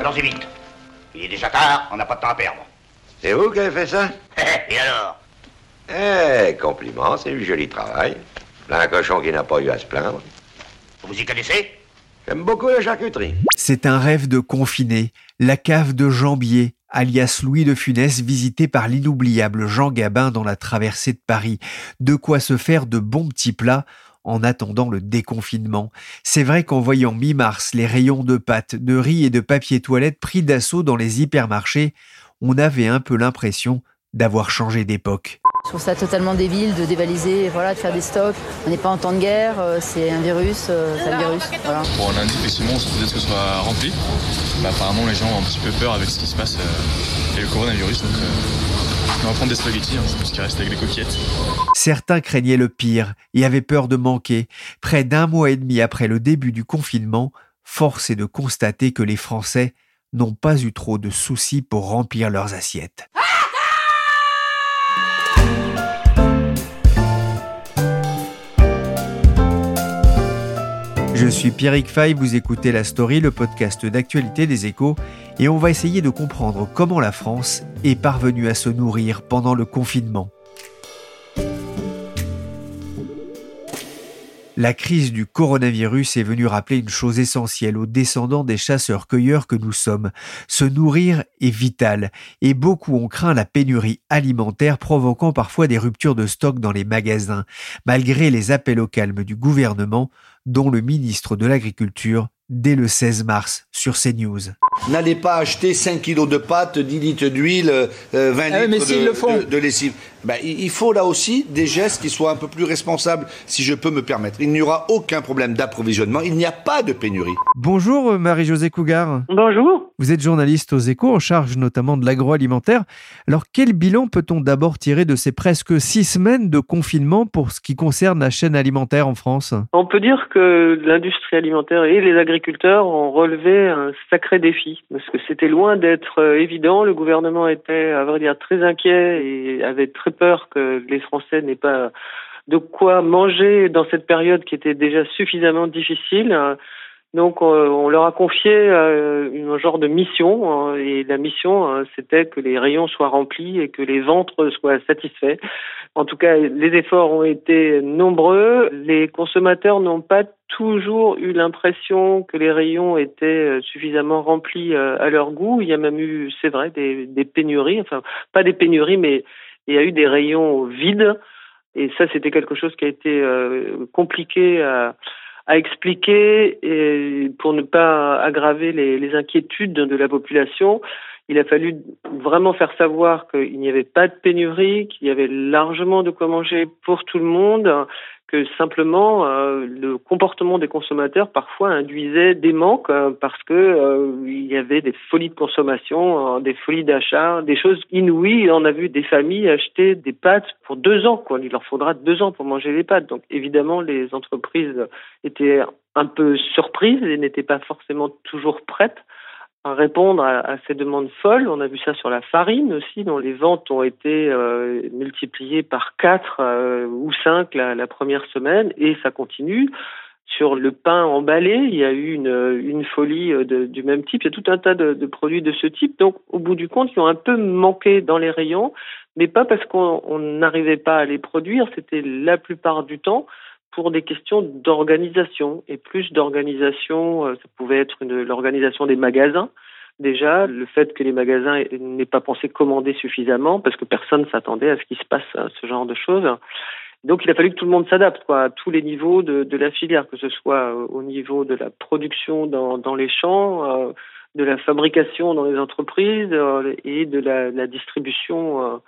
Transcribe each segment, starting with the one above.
Allons-y vite. Il est déjà tard, on n'a pas de temps à perdre. C'est vous qui avez fait ça? Et alors? Eh, compliment, c'est du joli travail. Là, un cochon qui n'a pas eu à se plaindre. Vous y connaissez? J'aime beaucoup la charcuterie. C'est un rêve de confiné, la cave de Jambier, alias Louis de Funès, visité par l'inoubliable Jean Gabin dans la traversée de Paris. De quoi se faire de bons petits plats en attendant le déconfinement. C'est vrai qu'en voyant mi-mars les rayons de pâtes, de riz et de papier toilette pris d'assaut dans les hypermarchés, on avait un peu l'impression d'avoir changé d'époque. Je trouve ça totalement débile de dévaliser, voilà, de faire des stocks. On n'est pas en temps de guerre, euh, c'est un virus, euh, c'est un virus. Voilà. Pour lundi, effectivement, on s'attendait à ce que ce soit rempli. Bah, apparemment, les gens ont un petit peu peur avec ce qui se passe euh, et le coronavirus. Donc, euh, Certains craignaient le pire et avaient peur de manquer. Près d'un mois et demi après le début du confinement, force est de constater que les Français n'ont pas eu trop de soucis pour remplir leurs assiettes. Je suis Pierrick Fay, vous écoutez La Story, le podcast d'actualité des échos, et on va essayer de comprendre comment la France est parvenue à se nourrir pendant le confinement. La crise du coronavirus est venue rappeler une chose essentielle aux descendants des chasseurs-cueilleurs que nous sommes. Se nourrir est vital, et beaucoup ont craint la pénurie alimentaire provoquant parfois des ruptures de stock dans les magasins, malgré les appels au calme du gouvernement, dont le ministre de l'Agriculture dès le 16 mars sur CNews. N'allez pas acheter 5 kilos de pâtes, 10 litres d'huile, euh, 20 Ah oui, mais litres de, le font. de- de lessive. Ben, il faut là aussi des gestes qui soient un peu plus responsables, si je peux me permettre. Il n'y aura aucun problème d'approvisionnement, il n'y a pas de pénurie. Bonjour euh, Marie-Josée Cougar. Bonjour. Vous êtes journaliste aux échos en charge notamment de l'agroalimentaire. Alors quel bilan peut-on d'abord tirer de ces presque six semaines de confinement pour ce qui concerne la chaîne alimentaire en France? On peut dire que l'industrie alimentaire et les agriculteurs ont relevé un sacré défi parce que c'était loin d'être euh, évident. Le gouvernement était, à vrai dire, très inquiet et avait très peur que les Français n'aient pas de quoi manger dans cette période qui était déjà suffisamment difficile. Donc euh, on leur a confié euh, un genre de mission euh, et la mission c'était que les rayons soient remplis et que les ventres soient satisfaits. En tout cas, les efforts ont été nombreux. Les consommateurs n'ont pas toujours eu l'impression que les rayons étaient euh, suffisamment remplis euh, à leur goût. Il y a même eu, c'est vrai, des, pénuries. Enfin, pas des pénuries, mais il y a eu des rayons vides. Et ça, c'était quelque chose qui a été euh, compliqué à, expliquer et pour ne pas aggraver les inquiétudes de la population. Il a fallu vraiment faire savoir qu'il n'y avait pas de pénurie, qu'il y avait largement de quoi manger pour tout le monde, que simplement euh, le comportement des consommateurs parfois induisait des manques euh, parce que euh, il y avait des folies de consommation, des folies d'achat, des choses inouïes. On a vu des familles acheter des pâtes pour deux ans. Quoi. Il leur faudra deux ans pour manger les pâtes. Donc évidemment, les entreprises étaient un peu surprises et n'étaient pas forcément toujours prêtes à répondre à, ces demandes folles. On a vu ça sur la farine aussi, dont les ventes ont été euh, multipliées par quatre euh, ou cinq la, la, première semaine, et ça continue. Sur le pain emballé, il y a eu une, folie de, du même type. Il y a tout un tas de, produits de ce type. Donc, au bout du compte, ils ont un peu manqué dans les rayons, mais pas parce qu'on n'arrivait pas à les produire. C'était la plupart du temps pour des questions d'organisation et plus d'organisation, euh, ça pouvait être l'organisation des magasins. Déjà, le fait que les magasins n'aient pas pensé commander suffisamment parce que personne s'attendait à ce qui se passe, à ce genre de choses. Donc, il a fallu que tout le monde s'adapte quoi, à tous les niveaux de, la filière, que ce soit au niveau de la production dans, les champs, euh, de la fabrication dans les entreprises euh, et de la, la distribution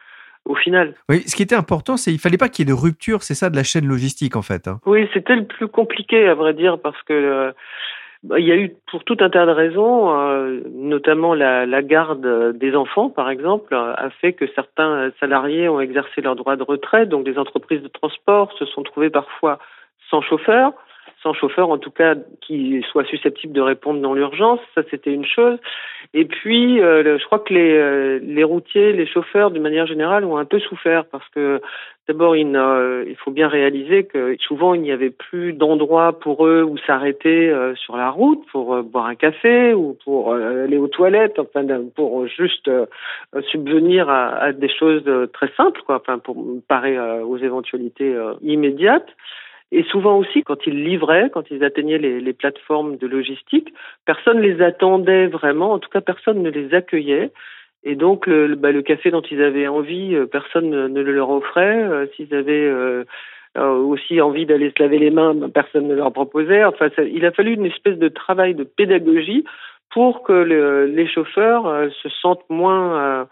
au final. Oui, ce qui était important, c'est qu'il fallait pas qu'il y ait de rupture, c'est ça, de la chaîne logistique en fait. Hein. Oui, c'était le plus compliqué à vrai dire parce que euh, bah, il y a eu pour tout un tas de raisons, euh, notamment la, la, garde des enfants, par exemple, a fait que certains salariés ont exercé leur droit de retrait. Donc, des entreprises de transport se sont trouvées parfois sans chauffeur, sans chauffeur en tout cas qui soit susceptible de répondre dans l'urgence, ça c'était une chose. Et puis euh, je crois que les, euh, les routiers, les chauffeurs d'une manière générale ont un peu souffert parce que d'abord il, euh, il faut bien réaliser que souvent il n'y avait plus d'endroit pour eux où s'arrêter sur la route pour boire un café ou pour aller aux toilettes, enfin pour juste subvenir à, à, des choses très simples quoi, enfin pour parer aux éventualités immédiates. Et souvent aussi, quand ils livraient, quand ils atteignaient les, plateformes de logistique, personne ne les attendait vraiment, en tout cas personne ne les accueillait. Et donc le, bah, café dont ils avaient envie, euh, personne ne, le leur offrait. Euh, s'ils avaient euh, aussi envie d'aller se laver les mains, bah, personne ne leur proposait. Enfin, il a fallu une espèce de travail de pédagogie pour que le, les chauffeurs se sentent moins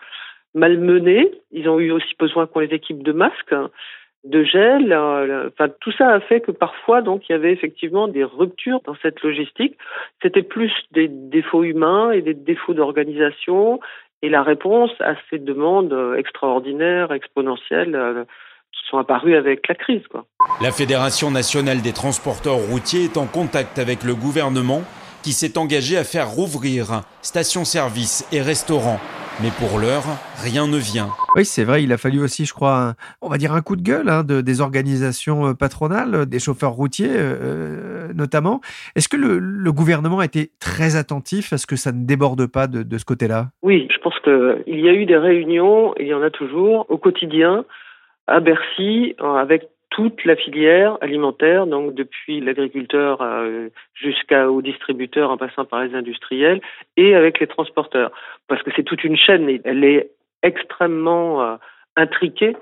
malmenés. Ils ont eu aussi besoin qu'on les équipe de masques de gel. Euh, enfin, tout ça a fait que parfois, donc, il y avait effectivement des ruptures dans cette logistique. C'était plus des défauts humains et des défauts d'organisation. Et la réponse à ces demandes euh, extraordinaires, exponentielles, euh, qui sont apparues avec la crise. La Fédération nationale des transporteurs routiers est en contact avec le gouvernement qui s'est engagé à faire rouvrir stations-service et restaurants. Mais pour l'heure, rien ne vient. Oui, c'est vrai, il a fallu aussi, je crois, on va dire un coup de gueule hein, de, des organisations euh, patronales, des chauffeurs routiers euh, euh, notamment. Est-ce que le, le, gouvernement a été très attentif à ce que ça ne déborde pas de, de ce côté-là? Oui, je pense qu'il y a eu des réunions, et il y en a toujours, au quotidien, à Bercy, avec toute la filière alimentaire, donc depuis l'agriculteur euh, jusqu'au distributeur en passant par les industriels et avec les transporteurs. Parce que c'est toute une chaîne, elle est extrêmement euh, intriquée,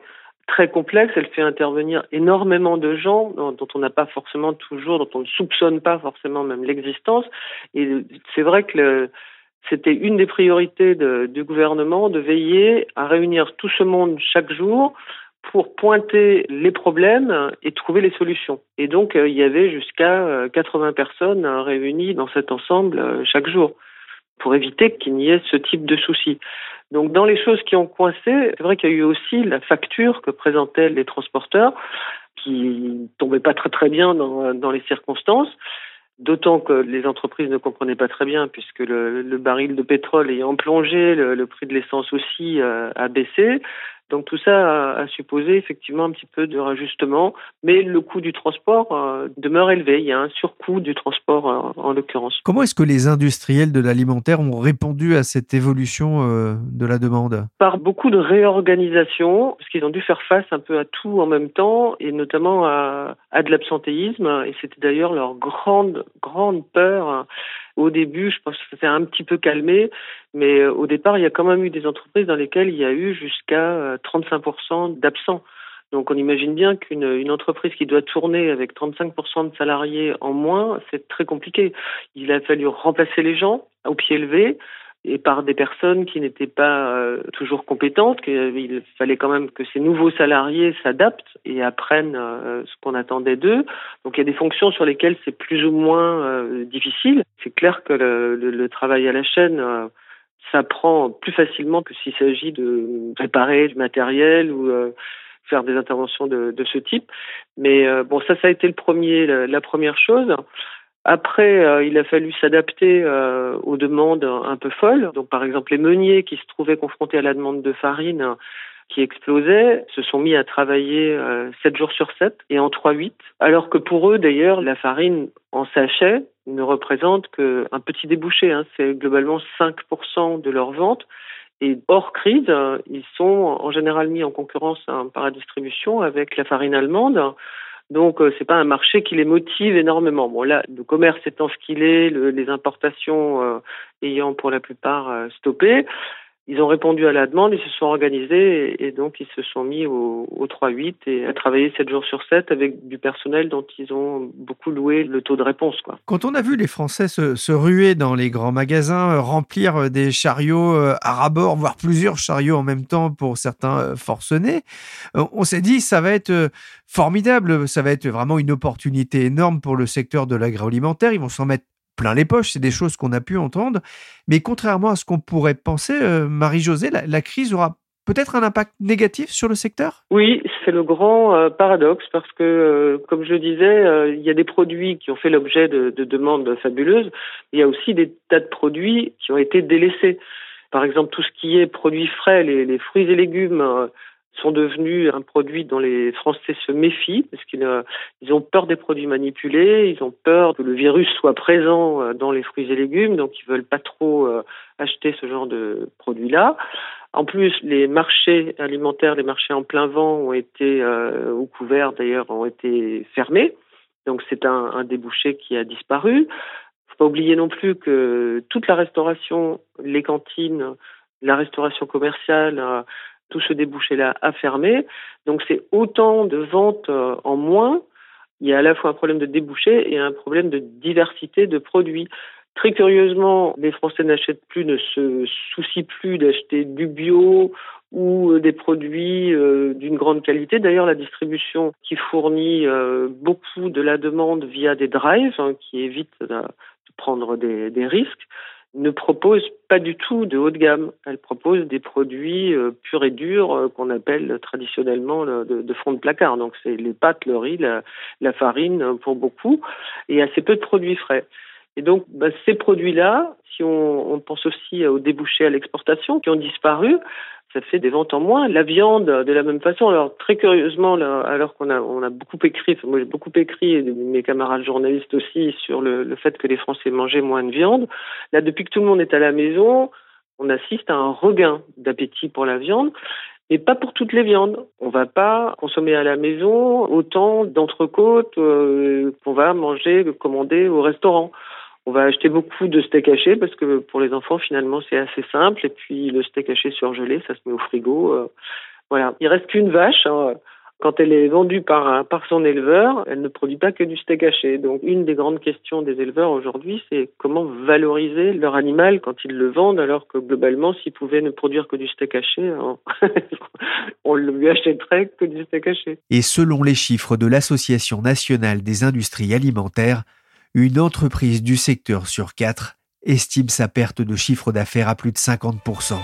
très complexe, elle fait intervenir énormément de gens dont, on n'a pas forcément toujours, dont on ne soupçonne pas forcément même l'existence. Et c'est vrai que c'était une des priorités du gouvernement de veiller à réunir tout ce monde chaque jour pour pointer les problèmes et trouver les solutions. Et donc, euh, il y avait jusqu'à 80 euh, personnes euh, réunies dans cet ensemble chaque jour pour éviter qu'il n'y ait ce type de soucis. Donc, dans les choses qui ont coincé, c'est vrai qu'il y a eu aussi la facture que présentaient les transporteurs, qui tombait pas très bien dans, les circonstances. D'autant que les entreprises ne comprenaient pas très bien, puisque le, baril de pétrole ayant plongé, le prix de l'essence aussi a baissé. Donc tout ça a, supposé effectivement un petit peu de rajustement, mais le coût du transport euh, demeure élevé. Il y a un surcoût du transport euh, en l'occurrence. Comment est-ce que les industriels de l'alimentaire ont répondu à cette évolution euh, de la demande? Par beaucoup de réorganisation, parce qu'ils ont dû faire face un peu à tout en même temps, et notamment à, à de l'absentéisme. Et c'était d'ailleurs leur grande, grande peur au début, je pense que ça s'est un petit peu calmé, mais euh, au départ, il y a quand même eu des entreprises dans lesquelles il y a eu jusqu'à 35% euh, d'absents. Donc on imagine bien qu'une une entreprise qui doit tourner avec 35% de salariés en moins, c'est très compliqué. Il a fallu remplacer les gens au pied levé, et par des personnes qui n'étaient pas euh, toujours compétentes, qu'il fallait quand même que ces nouveaux salariés s'adaptent et apprennent euh, ce qu'on attendait d'eux. Donc il y a des fonctions sur lesquelles c'est plus ou moins euh, difficile. C'est clair que le, travail à la chaîne s'apprend plus facilement que s'il s'agit de réparer du matériel ou faire des interventions de, ce type. Mais bon, ça, ça a été le premier, la première chose. Après, euh, il a fallu s'adapter euh, aux demandes un peu folles. Donc, par exemple, les meuniers qui se trouvaient confrontés à la demande de farine qui explosait se sont mis à travailler euh, 7 jours sur 7 et en 3-8. Alors que pour eux, d'ailleurs, la farine en sachet ne représente qu'un petit débouché. Hein. C'est globalement 5% de leur vente. Et hors crise, ils sont en général mis en concurrence hein, par la distribution avec la farine allemande donc euh, c'est pas un marché qui les motive énormément. Bon là, le commerce étant ce qu'il est, le, les importations euh, ayant pour la plupart euh, stoppé, ils ont répondu à la demande, ils se sont organisés et, donc ils se sont mis au, au 3-8 et à travailler 7 jours sur 7 avec du personnel dont ils ont beaucoup loué le taux de réponse. Quoi. Quand on a vu les Français se, se ruer dans les grands magasins, euh, remplir euh, des chariots euh, à rabord, voire plusieurs chariots en même temps pour certains forcenés, on s'est dit ça va être formidable, ça va être vraiment une opportunité énorme pour le secteur de l'agroalimentaire. Ils vont s'en mettre plein les poches, c'est des choses qu'on a pu entendre. Mais contrairement à ce qu'on pourrait penser, euh, Marie-Josée, la, crise aura peut-être un impact négatif sur le secteur? Oui, c'est le grand euh, paradoxe parce que, euh, comme je disais, il y a des produits qui ont fait l'objet de, demandes fabuleuses. Il y a aussi des tas de produits qui ont été délaissés. Par exemple, tout ce qui est produits frais, les fruits et légumes sont devenus un produit dont les Français se méfient parce qu'ils euh, ont peur des produits manipulés, ils ont peur que le virus soit présent euh, dans les fruits et légumes, donc ils veulent pas trop euh, acheter ce genre de produits-là. En plus, les marchés alimentaires, les marchés en plein vent ont été ou couverts d'ailleurs ont été fermés, donc c'est un, un débouché qui a disparu. Faut pas oublier non plus que toute la restauration, les cantines, la restauration commerciale tout ce débouché-là a fermé. Donc c'est autant de ventes euh, en moins. Il y a à la fois un problème de débouché et un problème de diversité de produits. Très curieusement, les Français n'achètent plus, ne se soucient plus d'acheter du bio ou euh, des produits euh, d'une grande qualité. D'ailleurs, la distribution qui fournit beaucoup de la demande via des drives, hein, qui évite de, prendre des risques, ne propose pas du tout de haut de gamme. Elle propose des produits euh, purs et durs euh, qu'on appelle traditionnellement de, fond de placard. Donc c'est les pâtes, le riz, la, farine euh, pour beaucoup, et assez peu de produits frais. Et donc bah, ces produits-là, si on pense aussi aux débouchés à l'exportation qui ont disparu, ça fait des ventes en moins. La viande, de la même façon. Alors très curieusement, alors qu'on a, on a beaucoup écrit, moi j'ai beaucoup écrit, et mes camarades journalistes aussi, sur le, fait que les Français mangeaient moins de viande. Là, depuis que tout le monde est à la maison, on assiste à un regain d'appétit pour la viande. Mais pas pour toutes les viandes. On va pas consommer à la maison autant d'entrecôtes euh, qu'on va manger, commander au restaurant. On va acheter beaucoup de steak haché parce que pour les enfants, finalement, c'est assez simple. Et puis le steak haché surgelé, ça se met au frigo. Euh, voilà. Il reste qu'une vache. Hein. Quand elle est vendue par, par son éleveur, elle ne produit pas que du steak haché. Donc, une des grandes questions des éleveurs aujourd'hui, c'est comment valoriser leur animal quand ils le vendent, alors que globalement, s'ils pouvaient ne produire que du steak haché, on lui achèterait que du steak haché. Et selon les chiffres de l'Association nationale des industries alimentaires, une entreprise du secteur sur quatre estime sa perte de chiffre d'affaires à plus de 50%.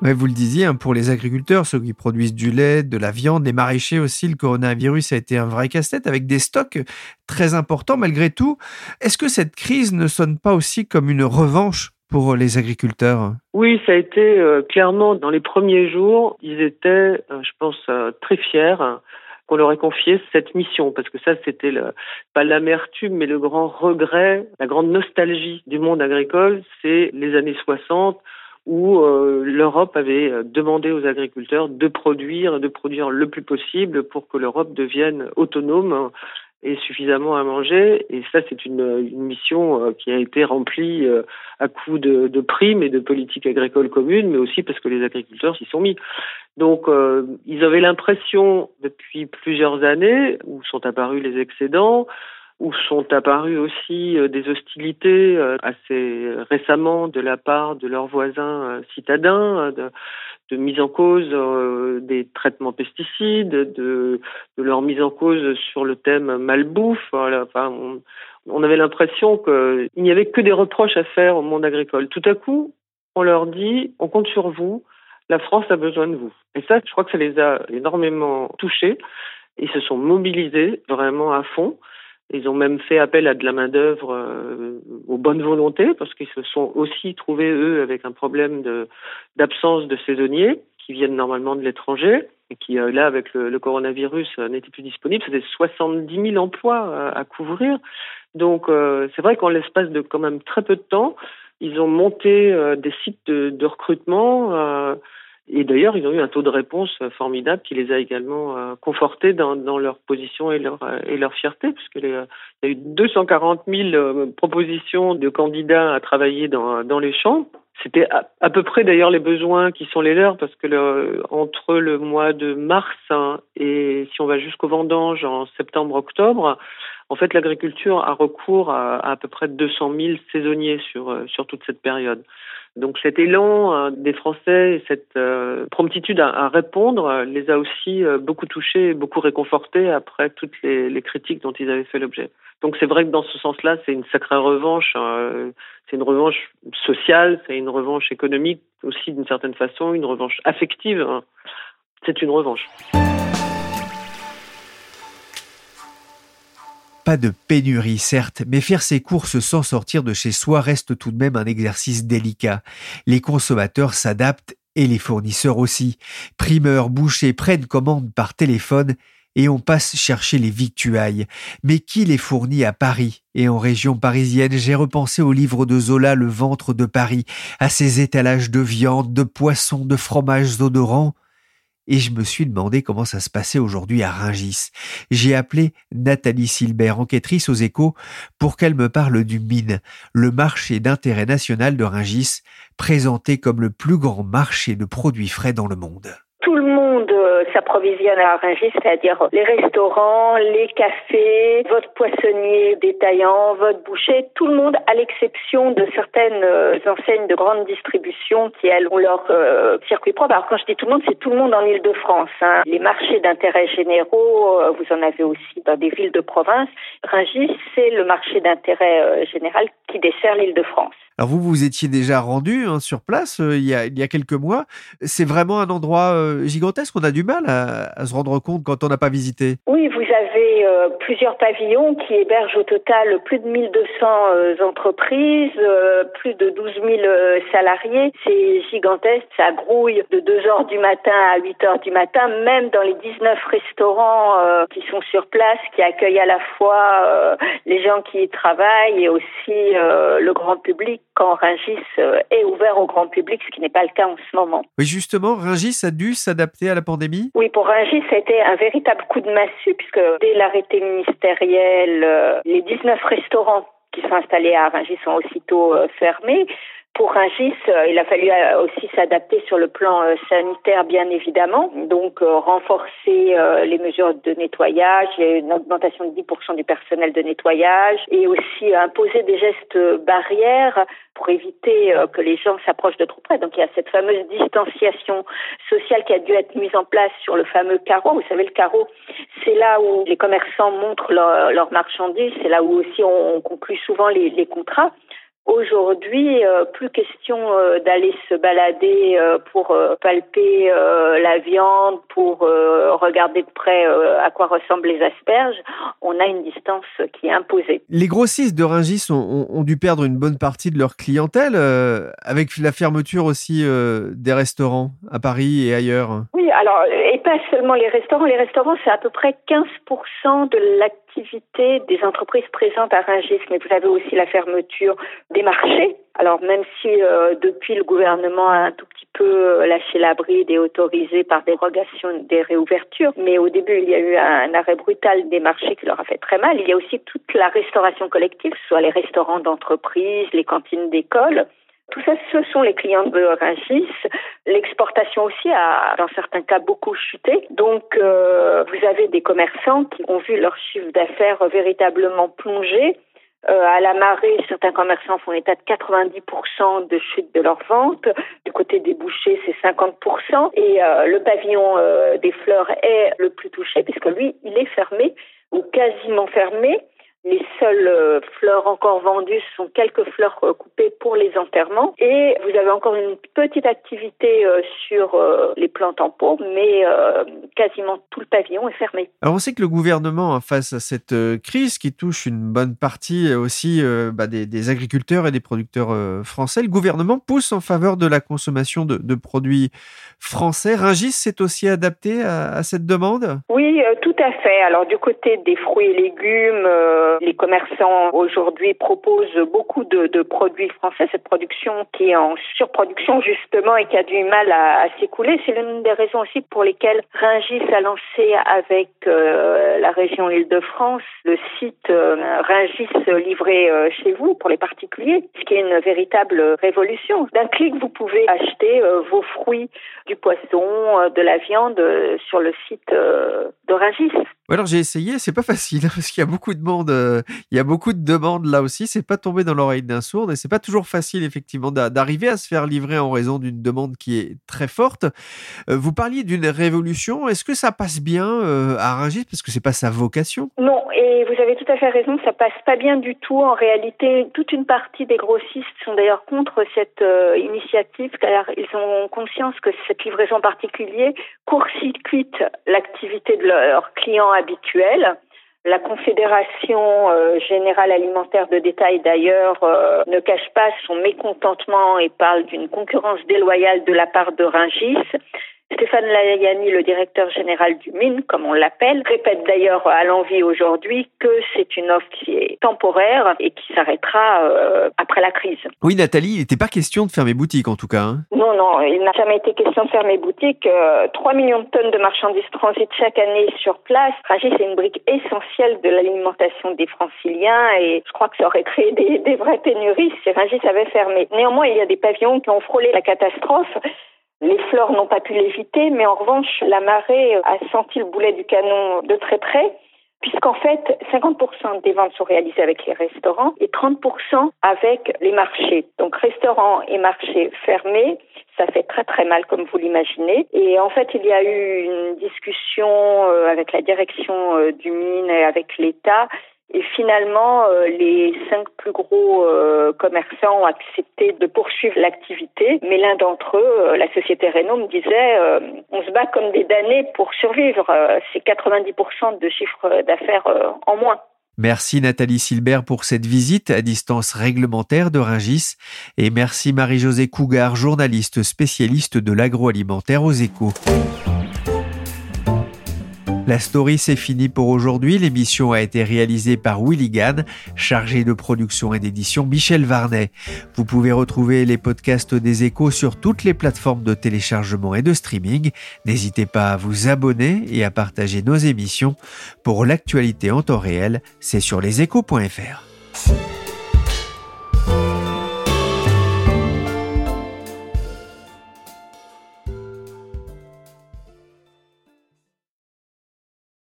vous le disiez, hein, pour les agriculteurs, ceux qui produisent du lait, de la viande, les maraîchers aussi, le coronavirus a été un vrai casse-tête avec des stocks très importants malgré tout. Est-ce que cette crise ne sonne pas aussi comme une revanche pour les agriculteurs Oui, ça a été euh, clairement dans les premiers jours, ils étaient, euh, je pense, euh, très fiers qu'on leur ait confié cette mission, parce que ça, c'était pas l'amertume, mais le grand regret, la grande nostalgie du monde agricole, c'est les années 60 où l'Europe avait demandé aux agriculteurs de produire, de produire le plus possible pour que l'Europe devienne autonome et suffisamment à manger. Et ça, c'est une, une, mission euh, qui a été remplie euh, à coup de, de, primes et de politiques agricoles communes, mais aussi parce que les agriculteurs s'y sont mis. Donc, euh, ils avaient l'impression depuis plusieurs années, où sont apparus les excédents, où sont apparues aussi des hostilités assez récemment de la part de leurs voisins citadins, de, mise en cause euh, des traitements pesticides, de, leur mise en cause sur le thème malbouffe. On, avait l'impression qu'il n'y avait que des reproches à faire au monde agricole. Tout à coup, on leur dit on compte sur vous, la France a besoin de vous. Et ça, je crois que ça les a énormément touchés. Ils se sont mobilisés vraiment à fond. Ils ont même fait appel à de la main-d'œuvre euh, aux bonnes volontés parce qu'ils se sont aussi trouvés, eux, avec un problème d'absence de, saisonniers qui viennent normalement de l'étranger et qui, euh, là, avec le, coronavirus, euh, n'étaient plus disponibles. C'était 70 000 emplois à couvrir. Donc, c'est vrai qu'en l'espace de quand même très peu de temps, ils ont monté des sites de, de recrutement Et d'ailleurs, ils ont eu un taux de réponse formidable qui les a également euh, confortés dans, leur position et leur, leur fierté, puisqu'il y a eu 240 000 propositions de candidats à travailler dans, les champs. C'était à, peu près d'ailleurs les besoins qui sont les leurs parce que le, entre le mois de mars hein, et si on va jusqu'au vendange en septembre-octobre, en fait l'agriculture a recours à, à, peu près 200 000 saisonniers sur, euh, sur toute cette période. Donc cet élan hein, des Français et cette euh, promptitude à, répondre euh, les a aussi beaucoup touchés beaucoup réconfortés après toutes les, les critiques dont ils avaient fait l'objet. Donc c'est vrai que dans ce sens-là, c'est une sacrée revanche. Hein. C'est une revanche sociale, c'est une revanche économique aussi d'une certaine façon, une revanche affective. Hein. C'est une revanche. Pas de pénurie, certes, mais faire ses courses sans sortir de chez soi reste tout de même un exercice délicat. Les consommateurs s'adaptent et les fournisseurs aussi. Primeurs, bouchers prennent commande par téléphone et on passe chercher les victuailles. Mais qui les fournit à Paris et en région parisienne? J'ai repensé au livre de Zola Le ventre de Paris, à ses étalages de viande, de poissons, de fromages odorants. Et je me suis demandé comment ça se passait aujourd'hui à Ringis. J'ai appelé Nathalie Silbert, enquêtrice aux échos, pour qu'elle me parle du Mine, le marché d'intérêt national de Ringis, présenté comme le plus grand marché de produits frais dans le monde euh, s'approvisionne à Rungis, c'est-à-dire les restaurants, les cafés, votre poissonnier détaillant, votre boucher, tout le monde, à l'exception de certaines euh, enseignes de grande distribution qui, elles, ont leur euh, circuit propre. Alors quand je dis tout le monde, c'est tout le monde en Ile-de-France. Hein. Les marchés d'intérêt généraux, vous en avez aussi dans des villes de province. Rungis, c'est le marché d'intérêt général qui dessert l'Île-de-France. Alors vous, vous étiez déjà rendu hein, sur place il, y a, il y a quelques mois. C'est vraiment un endroit gigantesque. On a du mal à, se rendre compte quand on n'a pas visité. Oui, vous avez euh, plusieurs pavillons qui hébergent au total plus de 1200 euh, entreprises, euh, plus de 12 000 salariés. C'est gigantesque, ça grouille de 2 heures du matin à 8 heures du matin, même dans les 19 restaurants qui sont sur place, qui accueillent à la fois les gens qui y travaillent et aussi le grand public quand Ringis est ouvert au grand public, ce qui n'est pas le cas en ce moment. Oui, justement, Ringis a dû s'adapter à la pandémie Oui, pour Rungis, c'était un véritable coup de massue, puisque dès l'arrêté ministériel, euh, les 19 restaurants qui sont installés à Rungis sont aussitôt euh, fermés. Pour Rungis, euh, il a fallu aussi s'adapter sur le plan sanitaire, bien évidemment. Donc, renforcer les mesures de nettoyage. Il y a une augmentation de 10% du personnel de nettoyage et aussi imposer des gestes barrières pour éviter euh, que les gens s'approchent de trop près. Donc il y a cette fameuse distanciation sociale qui a dû être mise en place sur le fameux carreau. Vous savez, le carreau, c'est là où les commerçants montrent leurs marchandises, c'est là où aussi on, conclut souvent les contrats. Aujourd'hui, euh, plus question euh, d'aller se balader euh, pour palper la viande, pour regarder de près à quoi ressemblent les asperges. On a une distance qui est imposée. Les grossistes de Ringis ont, ont dû perdre une bonne partie de leur clientèle avec la fermeture aussi des restaurants à Paris et ailleurs. Oui, alors, et pas seulement les restaurants. Les restaurants, c'est à peu près 15% de l'activité des entreprises présentes à Rungis, mais vous avez aussi la fermeture des marchés. Alors même si euh, depuis le gouvernement a un tout petit peu euh, lâché la bride et autorisé par dérogation des réouvertures, mais au début il y a eu un arrêt brutal des marchés qui leur a fait très mal. Il y a aussi toute la restauration collective, soit les restaurants d'entreprise, les cantines d'école. Tout ça, ce sont les clients de Rungis. L'exportation aussi a, dans certains cas, beaucoup chuté. Donc, euh, vous avez des commerçants qui ont vu leur chiffre d'affaires véritablement plonger. Euh, à la marée, certains commerçants font état de 90% de chute de leurs ventes. Du côté des bouchers, c'est 50%. Et euh, le pavillon des fleurs est le plus touché puisque lui, il est fermé ou quasiment fermé. Les seules euh, fleurs encore vendues sont quelques fleurs euh, coupées pour les enterrements. Et vous avez encore une petite activité euh, sur les plantes en pot, mais quasiment tout le pavillon est fermé. Alors on sait que le gouvernement, hein, face à cette crise qui touche une bonne partie aussi bah, des, agriculteurs et des producteurs français, le gouvernement pousse en faveur de la consommation de, produits français. Ringis s'est aussi adapté à, cette demande? Oui, tout à fait. Alors du côté des fruits et légumes, les commerçants aujourd'hui proposent beaucoup de, produits français, cette production qui est en surproduction justement et qui a du mal à, s'écouler. C'est l'une des raisons aussi pour lesquelles Ringis a lancé avec euh, la région Île-de-France le site euh, Ringis livré euh, chez vous pour les particuliers, ce qui est une véritable révolution. D'un clic, vous pouvez acheter vos fruits, du poisson, de la viande sur le site de Ringis alors j'ai essayé, c'est pas facile parce qu'il y a beaucoup de monde, euh, il y a beaucoup de demandes là aussi. C'est pas tombé dans l'oreille d'un sourd et c'est pas toujours facile effectivement d'arriver à se faire livrer en raison d'une demande qui est très forte. Euh, vous parliez d'une révolution. Est-ce que ça passe bien euh, à Rungis? Parce que c'est pas sa vocation Non, et vous avez tout à fait raison, ça passe pas bien du tout. En réalité, toute une partie des grossistes sont d'ailleurs contre cette initiative car ils ont conscience que cette livraison en particulier court-circuite l'activité de leurs clients habituelle. La Confédération euh, générale alimentaire de détail, d'ailleurs, euh, ne cache pas son mécontentement et parle d'une concurrence déloyale de la part de Ringis. Stéphane Layani, le directeur général du MIN, comme on l'appelle, répète d'ailleurs à l'envie aujourd'hui que c'est une offre qui est temporaire et qui s'arrêtera euh, après la crise. Oui, Nathalie, il n'était pas question de fermer boutique en tout cas. Hein. Non, non, il n'a jamais été question de fermer boutique. 3 euh, millions de tonnes de marchandises transitent chaque année sur place. Ragis est une brique essentielle de l'alimentation des franciliens et je crois que ça aurait créé des, des vraies pénuries si Ragis avait fermé. Néanmoins, il y a des pavillons qui ont frôlé la catastrophe. Les fleurs n'ont pas pu l'éviter, mais en revanche, la marée a senti le boulet du canon de très près, puisqu'en fait, 50% des ventes sont réalisées avec les restaurants et 30% avec les marchés. Donc, restaurants et marchés fermés, ça fait très très mal comme vous l'imaginez. Et en fait, il y a eu une discussion euh, avec la direction euh, du mine et avec l'État et finalement, euh, les cinq plus gros euh, commerçants ont accepté de poursuivre l'activité, mais l'un d'entre eux, euh, la société Renault, me disait on se bat comme des damnés pour survivre. C'est 90% de chiffre d'affaires en moins. Merci Nathalie Silbert pour cette visite à distance réglementaire de Ringis et merci Marie-Josée Cougar, journaliste spécialiste de l'agroalimentaire aux échos. La story, c'est fini pour aujourd'hui. L'émission a été réalisée par Willy Gann, chargé de production et d'édition Michel Varnet. Vous pouvez retrouver les podcasts des échos sur toutes les plateformes de téléchargement et de streaming. N'hésitez pas à vous abonner et à partager nos émissions. Pour l'actualité en temps réel, c'est sur leséchos.fr.